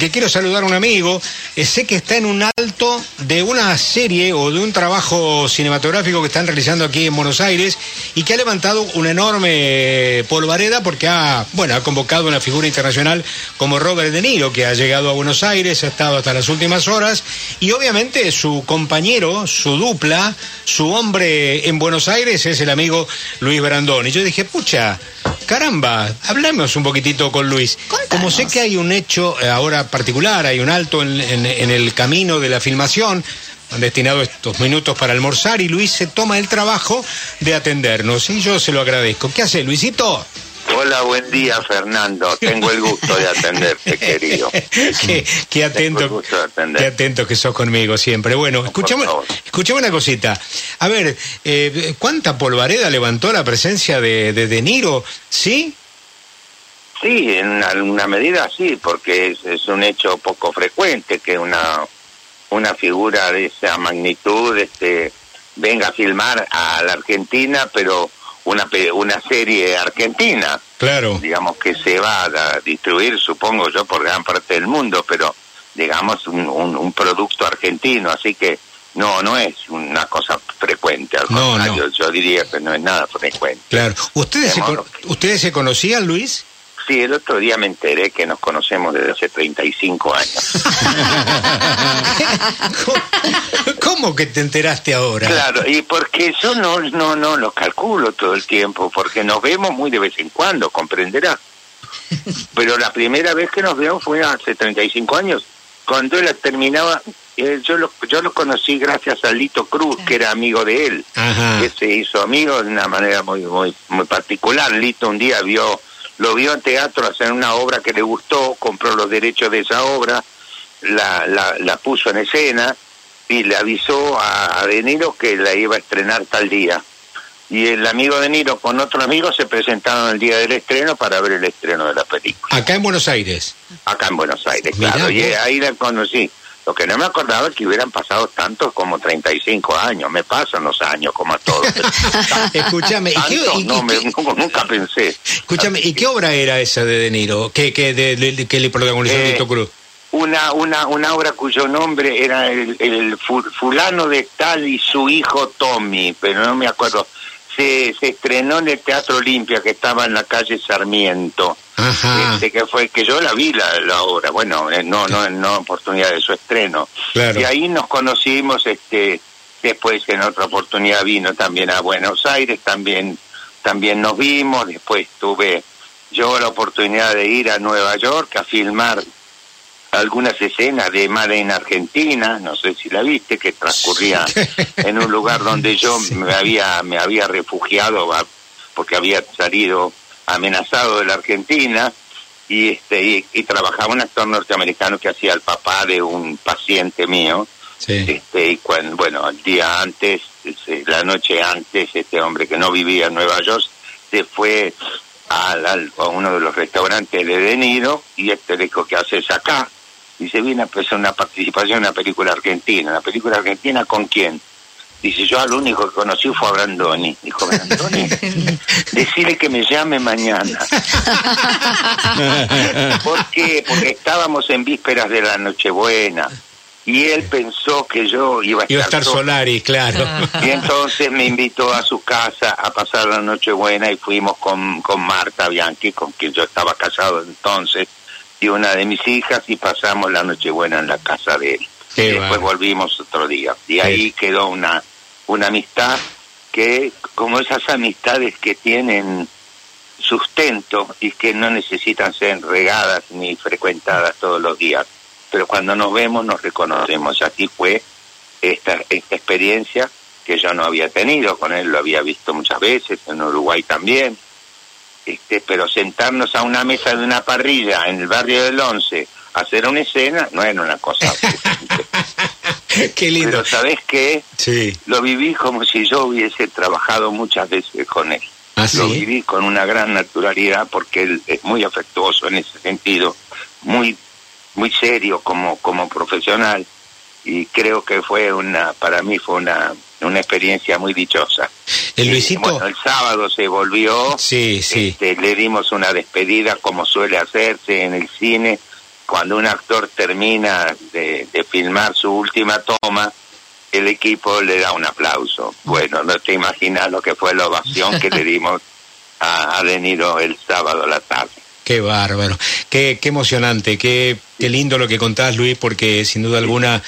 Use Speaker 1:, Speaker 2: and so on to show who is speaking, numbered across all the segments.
Speaker 1: que quiero saludar a un amigo, sé que está en un alto de una serie o de un trabajo cinematográfico que están realizando aquí en Buenos Aires y que ha levantado una enorme polvareda porque ha, bueno, ha convocado una figura internacional como Robert De Niro, que ha llegado a Buenos Aires, ha estado hasta las últimas horas y obviamente su compañero, su dupla, su hombre en Buenos Aires es el amigo Luis Brandón. Y yo dije, pucha, caramba, hablemos un poquitito con Luis. Como sé que hay un hecho eh, ahora particular, hay un alto en, en- en el camino de la filmación, han destinado estos minutos para almorzar y Luis se toma el trabajo de atendernos y yo se lo agradezco. ¿Qué hace Luisito?
Speaker 2: Hola, buen día, Fernando. Tengo el gusto de atenderte, querido.
Speaker 1: qué, atento,
Speaker 2: gusto de atender.
Speaker 1: qué atento que sos conmigo siempre. Bueno, escuchame,
Speaker 2: favor.
Speaker 1: escuchame una cosita. A ver, eh, ¿cuánta polvareda levantó la presencia de, de De Niro? ¿Sí?
Speaker 2: Sí, en alguna medida sí, porque es, es un hecho poco frecuente que una, una figura de esa magnitud este, venga a filmar a la Argentina, pero una, una serie argentina,
Speaker 1: Claro.
Speaker 2: digamos que se va a distribuir, supongo yo, por gran parte del mundo, pero digamos un, un, un producto argentino, así que no, no es una cosa frecuente, al
Speaker 1: No,
Speaker 2: contrario,
Speaker 1: no.
Speaker 2: yo diría que no es nada frecuente.
Speaker 1: Claro. ¿Ustedes se, con- ¿Ustedes se conocían, Luis?
Speaker 2: Sí, el otro día me enteré que nos conocemos desde hace 35 años.
Speaker 1: ¿Cómo que te enteraste ahora?
Speaker 2: Claro, y porque yo no, no, no lo calculo todo el tiempo, porque nos vemos muy de vez en cuando, comprenderá. Pero la primera vez que nos vemos fue hace 35 años, cuando él terminaba, eh, yo lo, yo lo conocí gracias a Lito Cruz, que era amigo de él,
Speaker 1: Ajá.
Speaker 2: que se hizo amigo de una manera muy, muy, muy particular. Lito un día vio, lo vio en teatro hacer una obra que le gustó, compró los derechos de esa obra, la, la, la puso en escena y le avisó a, a De Niro que la iba a estrenar tal día. Y el amigo De Niro con otro amigo se presentaron el día del estreno para ver el estreno de la película,
Speaker 1: Acá en Buenos Aires.
Speaker 2: acá en Buenos Aires,
Speaker 1: Mirá
Speaker 2: claro. Y ahí la conocí. Lo que no me acordaba es que hubieran pasado tantos como 35 años. Me pasan los años como a todos.
Speaker 1: Escúchame, ¿y qué,
Speaker 2: Tantos,
Speaker 1: y-
Speaker 2: no,
Speaker 1: y
Speaker 2: me-
Speaker 1: qué-
Speaker 2: no, nunca pensé.
Speaker 1: escúchame, ¿y qué obra era esa de De Niro? ¿Qué, qué de- de- que le protagonizó
Speaker 2: Eh,
Speaker 1: Lito Cruz?
Speaker 2: Una, una, una obra cuyo nombre era el, el fu- fulano de tal y su hijo Tommy, pero no me acuerdo. Se, se estrenó en el Teatro Olimpia que estaba en la calle Sarmiento.
Speaker 1: Ajá.
Speaker 2: Este, que fue que yo la vi la, la obra, bueno, eh, no, no, no oportunidad de su estreno.
Speaker 1: Claro.
Speaker 2: Y ahí nos conocimos, este, después en otra oportunidad vino también a Buenos Aires, también, también nos vimos, después tuve yo la oportunidad de ir a Nueva York a filmar algunas escenas de Made en Argentina, no sé si la viste, que transcurría en un lugar donde yo me había me había refugiado porque había salido amenazado de la Argentina y este y, y trabajaba un actor norteamericano que hacía el papá de un paciente mío.
Speaker 1: Sí.
Speaker 2: este y cuando bueno el día antes ese, la noche antes este hombre que no vivía en Nueva York se fue al, al- a uno de los restaurantes de De Niro y este le dijo que haces acá se viene a hacer una participación en una película argentina una película argentina con quién dice yo al único que conocí fue a Brandoni dijo Brandoni decirle que me llame mañana ¿Por qué? Porque estábamos en vísperas de la Nochebuena y él pensó que yo iba a estar,
Speaker 1: Iba a estar. Solari, claro.
Speaker 2: Y entonces me invitó a su casa a pasar la Nochebuena y fuimos con, con Marta Bianchi, con quien yo estaba casado entonces, y una de mis hijas y pasamos la Nochebuena en la casa de él.
Speaker 1: Qué
Speaker 2: y después volvimos otro día. Y ahí quedó una, una amistad que, como esas amistades que tienen sustento y que no necesitan ser regadas ni frecuentadas todos los días. Pero cuando nos vemos nos reconocemos. Así fue esta, esta experiencia que yo no había tenido. Con él lo había visto muchas veces, en Uruguay también. Este, pero sentarnos a una mesa de una parrilla en el barrio del Once, a hacer una escena, no era una cosa.
Speaker 1: Qué lindo.
Speaker 2: pero ¿sabes qué?
Speaker 1: Sí.
Speaker 2: Lo viví como si yo hubiese trabajado muchas veces con él.
Speaker 1: ¿Ah,
Speaker 2: Lo viví con una gran naturalidad porque él es muy afectuoso en ese sentido, muy muy serio como como profesional y creo que fue una para mí fue una una experiencia muy dichosa.
Speaker 1: El
Speaker 2: Y,
Speaker 1: Luisito.
Speaker 2: bueno, el sábado se volvió,
Speaker 1: Sí, sí.
Speaker 2: este, le dimos una despedida como suele hacerse en el cine cuando un actor termina de, de filmar su última toma, el equipo le da un aplauso. Bueno, no te imaginas lo que fue la ovación que le dimos a, a De Niro el sábado a la tarde.
Speaker 1: Qué bárbaro, qué, qué emocionante, qué, qué lindo lo que contás, Luis, porque sin duda alguna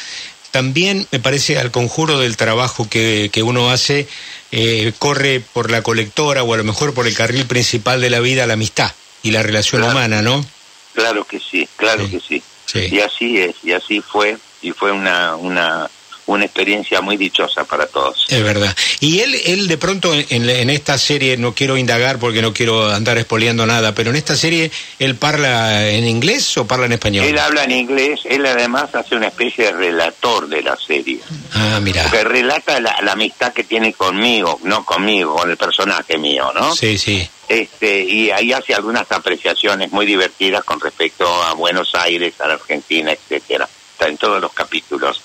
Speaker 1: también me parece al conjuro del trabajo que, que uno hace, eh, corre por la colectora o a lo mejor por el carril principal de la vida, la amistad y la relación
Speaker 2: Claro.
Speaker 1: humana, ¿no?
Speaker 2: Claro que sí, claro
Speaker 1: Sí,
Speaker 2: que sí.
Speaker 1: sí.
Speaker 2: Y así es, y así fue, y fue una, una, una experiencia muy dichosa para todos.
Speaker 1: Es verdad. Y él, él de pronto en, en esta serie, no quiero indagar porque no quiero andar espoleando nada, pero en esta serie, ¿él parla en inglés o parla en español?
Speaker 2: Él habla en inglés, él además hace una especie de relator de la serie.
Speaker 1: Ah, mira.
Speaker 2: Porque relata la, la amistad que tiene conmigo, no conmigo, con el personaje mío, ¿no?
Speaker 1: Sí, sí.
Speaker 2: Este, y ahí hace algunas apreciaciones muy divertidas con respecto a Buenos Aires, a la Argentina, etcétera. Está en todos los capítulos.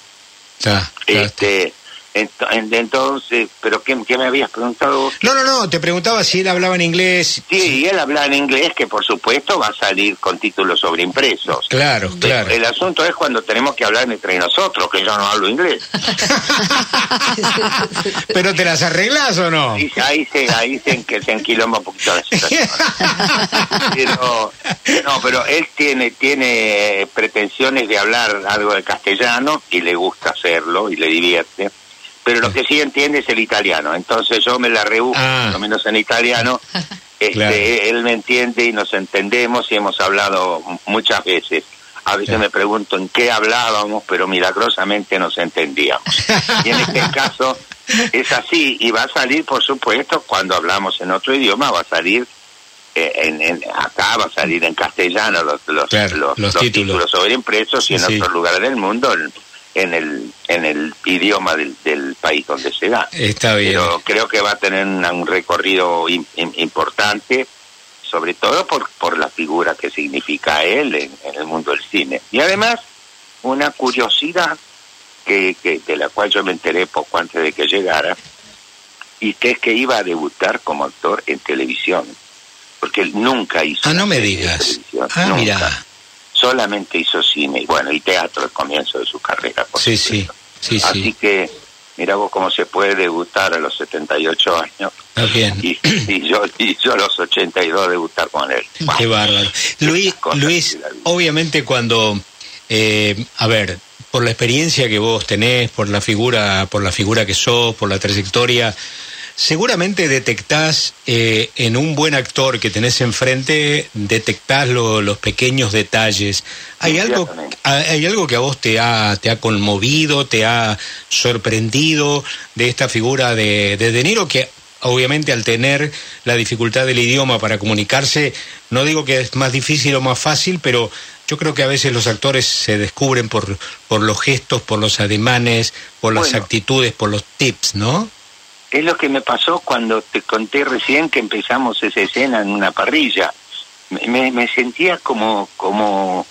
Speaker 1: Está.
Speaker 2: Este, entonces, pero ¿qué, qué me habías preguntado? vos?
Speaker 1: No, no, no, te preguntaba si él hablaba en inglés.
Speaker 2: Sí, y él habla en inglés, que por supuesto va a salir con títulos sobreimpresos.
Speaker 1: Claro, claro.
Speaker 2: El asunto es cuando tenemos que hablar entre nosotros, que yo no hablo inglés.
Speaker 1: ¿Pero te las arreglas o no?
Speaker 2: Y ahí se, ahí se, que se enquilomba un poquito la situación. Pero, no, pero él tiene, tiene pretensiones de hablar algo de castellano y le gusta hacerlo y le divierte. Pero lo que sí entiende es el italiano. Entonces yo me la rebusco,
Speaker 1: Ah.
Speaker 2: por lo menos en italiano. Este,
Speaker 1: Claro.
Speaker 2: Él me entiende y nos entendemos y hemos hablado muchas veces. A veces
Speaker 1: Claro.
Speaker 2: me pregunto en qué hablábamos, pero milagrosamente nos entendíamos. Y en este caso es así y va a salir, por supuesto, cuando hablamos en otro idioma, va a salir eh, en, en- acá, va a salir en castellano los, los,
Speaker 1: Claro,
Speaker 2: los,
Speaker 1: los
Speaker 2: los
Speaker 1: títulos.
Speaker 2: títulos sobreimpresos y en
Speaker 1: Sí.
Speaker 2: otros lugares del mundo en, el en el idioma del, del país donde se da.
Speaker 1: Está bien.
Speaker 2: Pero creo que va a tener un recorrido im- im- importante, sobre todo por, por la figura que significa él en, en el mundo del cine. Y además, una curiosidad que, que de la cual yo me enteré poco antes de que llegara, y que es que iba a debutar como actor en televisión, porque él nunca hizo...
Speaker 1: Ah, no me digas. Ah,
Speaker 2: nunca.
Speaker 1: mira.
Speaker 2: Solamente hizo cine, y bueno, y teatro al comienzo de su carrera. por
Speaker 1: Sí, sí. Sí,
Speaker 2: Así
Speaker 1: sí.
Speaker 2: que, mira vos cómo se puede debutar a los 78 años
Speaker 1: Está bien.
Speaker 2: y, y yo y yo a los 82 debutar con él.
Speaker 1: Qué bárbaro. Luis, Luis, obviamente cuando, eh, a ver, por la experiencia que vos tenés, por la figura, por la figura que sos, por la trayectoria, seguramente detectás eh, en un buen actor que tenés enfrente, detectás lo- los pequeños detalles. ¿Hay algo. ¿Hay algo que a vos te ha, te ha conmovido, te ha sorprendido de esta figura de, de De Niro que obviamente al tener la dificultad del idioma para comunicarse, no digo que es más difícil o más fácil, pero yo creo que a veces los actores se descubren por, por los gestos, por los ademanes, por las
Speaker 2: Bueno.
Speaker 1: actitudes, por los tips, ¿no?
Speaker 2: Es lo que me pasó cuando te conté recién que empezamos esa escena en una parrilla. Me, sentía como como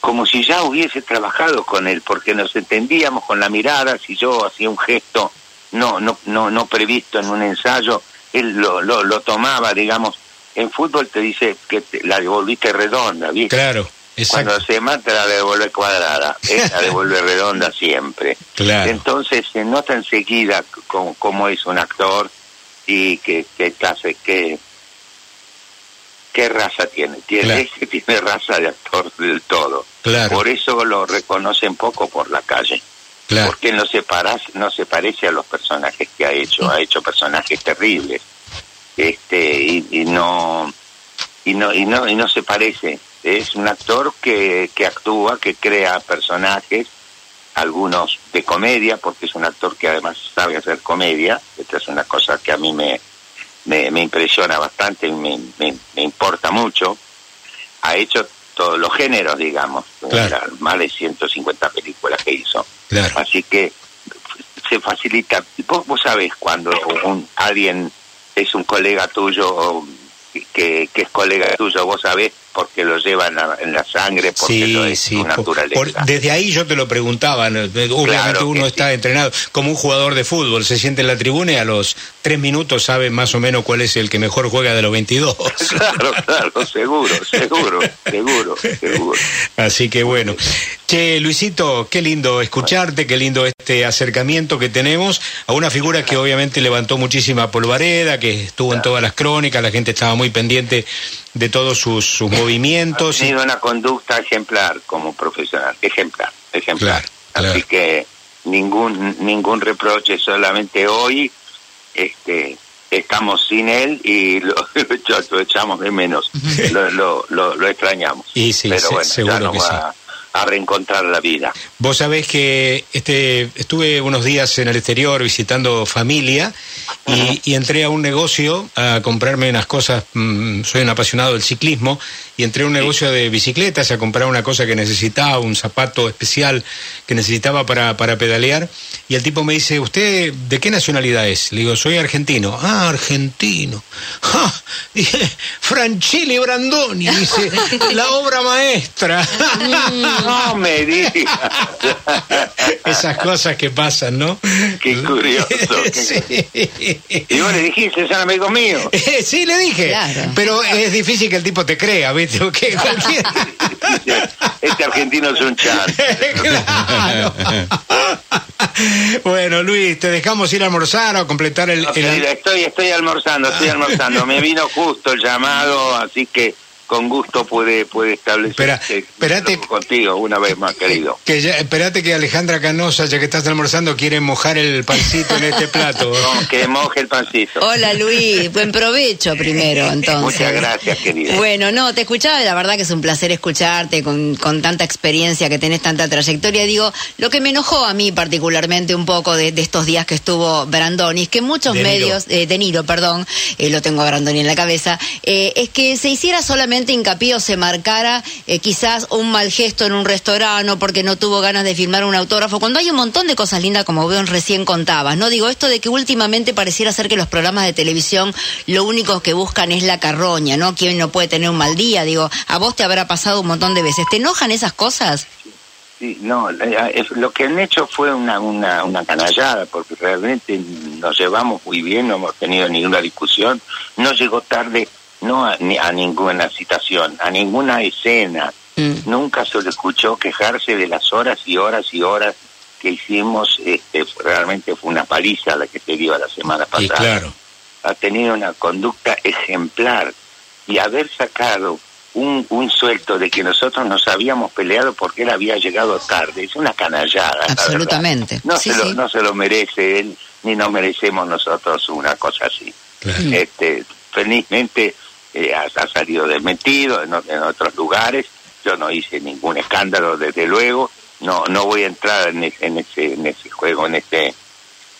Speaker 2: como si ya hubiese trabajado con él, porque nos entendíamos con la mirada, si yo hacía un gesto no no no no previsto en un ensayo, él lo, lo, lo tomaba, digamos, en fútbol te dice que te- la devolviste redonda, ¿viste?
Speaker 1: Claro, exacto.
Speaker 2: Cuando se mata la devuelve cuadrada, la devuelve redonda siempre.
Speaker 1: Claro.
Speaker 2: Entonces se nota enseguida cómo, es un actor y qué, qué clase, qué, qué raza tiene. Tiene,
Speaker 1: Claro.
Speaker 2: tiene raza de actor del todo.
Speaker 1: Claro.
Speaker 2: Por eso lo reconocen poco por la calle.
Speaker 1: Claro.
Speaker 2: Porque no se, para, no se parece a los personajes que ha hecho. Ha hecho personajes terribles. este y, y no y no y no y no se parece es un actor que, que actúa que crea personajes algunos de comedia porque es un actor que además sabe hacer comedia esta es una cosa que a mí me me, me impresiona bastante y me, me, me importa mucho ha hecho todos los géneros digamos
Speaker 1: Claro.
Speaker 2: más de 150 películas que hizo
Speaker 1: Claro.
Speaker 2: Así que se facilita. Vos, vos sabés cuando un, alguien es un colega tuyo que, que es colega tuyo, vos sabés porque lo lleva en la, en la sangre, porque lo es su naturaleza.
Speaker 1: desde ahí yo te lo preguntaba, obviamente uno está entrenado como un jugador de fútbol, se siente en la tribuna y a los tres minutos sabe más o menos cuál es el que mejor juega de los 22.
Speaker 2: claro, claro, seguro, seguro, seguro, seguro.
Speaker 1: Así que bueno. Che, Luisito, qué lindo escucharte, qué lindo este acercamiento que tenemos a una figura que obviamente levantó muchísima polvareda, que estuvo en todas las crónicas, la gente estaba muy pendiente de todos sus, movimientos.
Speaker 2: Ha tenido una conducta ejemplar como profesional, ejemplar, ejemplar. Así que ningún ningún reproche, solamente hoy este estamos sin él y lo, lo echamos de menos, lo, lo, lo, extrañamos.
Speaker 1: Y sí, Pero bueno, seguro que va,
Speaker 2: a reencontrar la vida.
Speaker 1: Vos sabés que este, estuve unos días en el exterior visitando familia y, entré a un negocio a comprarme unas cosas, mm, soy un apasionado del ciclismo, y entré a un negocio de bicicletas a comprar una cosa que necesitaba, un zapato especial que necesitaba para, para pedalear, y el tipo me dice, ¿usted de qué nacionalidad es? Le digo, soy argentino. Ah, argentino. ¡Ja! Dije, Franchini Brandoni, dice, la obra maestra.
Speaker 2: no me digas.
Speaker 1: Esas cosas que pasan, ¿no?
Speaker 2: Qué curioso. Y vos le dijiste, es un amigo mío.
Speaker 1: sí, le dije. Pero es difícil que el tipo te crea, ¿viste? Que
Speaker 2: este argentino es un chan.
Speaker 1: bueno, Luis, te dejamos ir a almorzar o completar el,
Speaker 2: Estoy, estoy almorzando, estoy almorzando. Me vino justo el llamado, así que con gusto puede puede establecer
Speaker 1: espérate,
Speaker 2: contigo una vez más querido.
Speaker 1: Que ya, espérate que Alejandra Canosa ya que estás almorzando quiere mojar el pancito en este plato.
Speaker 2: Que moje el pancito.
Speaker 3: Hola Luis. Buen provecho primero entonces.
Speaker 2: muchas gracias querida.
Speaker 3: Bueno no te escuchaba la verdad que es un placer escucharte con, con tanta experiencia que tenés tanta trayectoria. Digo lo que me enojó a mí particularmente un poco de, estos días que estuvo Brandoni es que muchos medios eh, de Niro perdón eh, lo tengo a Brandoni en la cabeza eh, es que se hiciera solamente hincapié o se marcara eh, quizás un mal gesto en un restaurante porque no tuvo ganas de firmar un autógrafo, cuando hay un montón de cosas lindas como veo recién contabas, ¿no? Digo, esto de que últimamente pareciera ser que los programas de televisión lo único que buscan es la carroña, ¿no? Quien no puede tener un mal día, digo, a vos te habrá pasado un montón de veces. ¿Te enojan esas cosas?
Speaker 2: Sí, no, lo que han hecho fue una, una, una canallada, porque realmente nos llevamos muy bien, no hemos tenido ninguna discusión, no llegó tarde no a, a ninguna citación, a ninguna escena. Mm. Nunca se le escuchó quejarse de las horas y horas y horas que hicimos. Este, realmente fue una paliza la que te dio la semana pasada.
Speaker 1: claro.
Speaker 2: Ha tenido una conducta ejemplar y haber sacado un, un suelto de que nosotros nos habíamos peleado porque él había llegado tarde. Es una canallada.
Speaker 3: Absolutamente.
Speaker 2: No, se Lo, no se lo merece él, ni nos merecemos nosotros una cosa así. Este, felizmente eh, ha, salido desmentido en, otros lugares. Yo no hice ningún escándalo, desde luego. No no voy a entrar en, en ese en ese juego, en este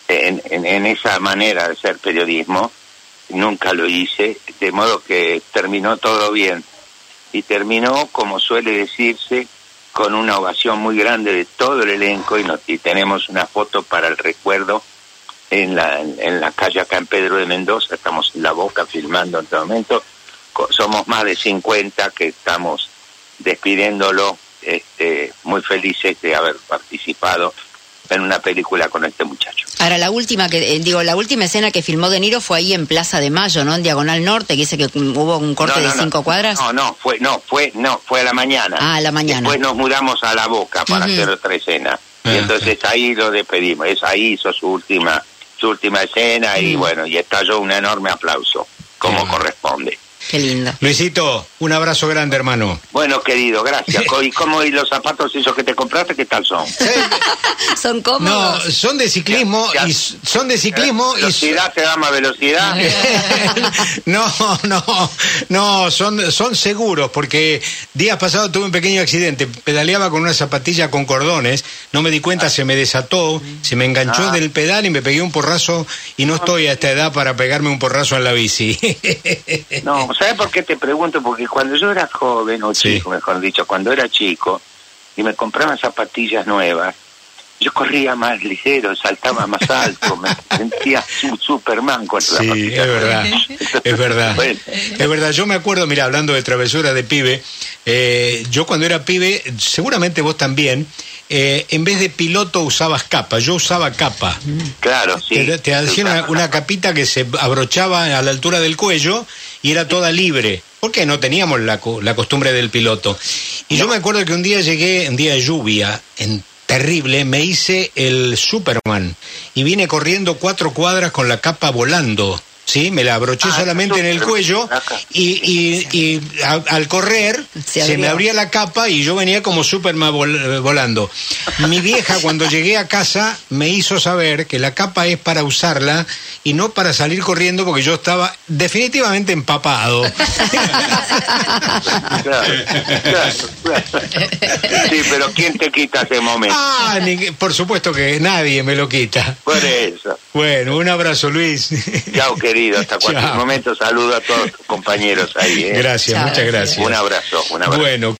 Speaker 2: en, en, esa manera de ser periodismo. Nunca lo hice, de modo que terminó todo bien. Y terminó, como suele decirse, con una ovación muy grande de todo el elenco y, y tenemos una foto para el recuerdo en la, en la calle acá en Pedro de Mendoza, estamos en la boca filmando en este momento somos más de 50 que estamos despidiéndolo, este, muy felices de haber participado en una película con este muchacho.
Speaker 3: Ahora la última que eh, digo, la última escena que filmó De Niro fue ahí en Plaza de Mayo, ¿no? En Diagonal Norte, que dice que hubo un corte de cinco cuadras.
Speaker 2: No, no, fue no, fue no, fue a la mañana.
Speaker 3: Ah, a la mañana.
Speaker 2: Después nos mudamos a La Boca para hacer otra escena. y ah, entonces ahí lo despedimos. Es ahí hizo su última su última escena y bueno, y estalló un enorme aplauso como corresponde.
Speaker 3: Qué lindo.
Speaker 1: Luisito, un abrazo grande, hermano.
Speaker 2: Bueno, querido, gracias. ¿Y cómo y los zapatos esos que te compraste, qué tal son?
Speaker 3: son cómodos.
Speaker 1: No, son de ciclismo y son de ciclismo
Speaker 2: velocidad te da más velocidad.
Speaker 1: no, no, no, son son seguros porque días pasados tuve un pequeño accidente, pedaleaba con una zapatilla con cordones, no me di cuenta, se me desató, se me enganchó ah. del pedal y me pegué un porrazo y no estoy a esta edad para pegarme un porrazo en la bici.
Speaker 2: no, ¿Sabes por qué te pregunto? Porque cuando yo era joven, o chico, mejor dicho, cuando era chico, y me compraban zapatillas nuevas, yo corría más ligero, saltaba más alto, me sentía un Superman con la
Speaker 1: Sí, es verdad, es verdad.
Speaker 2: Bueno.
Speaker 1: Es verdad, yo me acuerdo, mira, hablando de travesura de pibe, eh, yo cuando era pibe, seguramente vos también, eh, en vez de piloto usabas capa, yo usaba capa.
Speaker 2: Claro, sí.
Speaker 1: Te, te hacían una, una capita que se abrochaba a la altura del cuello y era toda libre. Porque no teníamos la, la costumbre del piloto. Y yo me acuerdo que un día llegué, un día de lluvia, en terrible, me hice el Superman y vine corriendo cuatro cuadras con la capa volando. ¿Sí? Me la abroché
Speaker 2: Ah,
Speaker 1: solamente en el cuello y, y- y a- al correr
Speaker 3: Se
Speaker 1: se, me abría la capa y yo venía como Superman vol- volando. Mi vieja cuando llegué a casa me hizo saber que la capa es para usarla y no para salir corriendo porque yo estaba definitivamente empapado.
Speaker 2: Claro, claro, claro. Sí, pero ¿quién te quita ese momento?
Speaker 1: Ah, ni por supuesto que nadie me lo quita.
Speaker 2: Por eso.
Speaker 1: Bueno, un abrazo Luis.
Speaker 2: Chao, querido. Hasta cualquier momento saludo a todos tus compañeros ahí. ¿eh?
Speaker 1: Gracias,
Speaker 3: Chao.
Speaker 1: muchas gracias.
Speaker 2: Un abrazo, un abrazo.
Speaker 1: Bueno.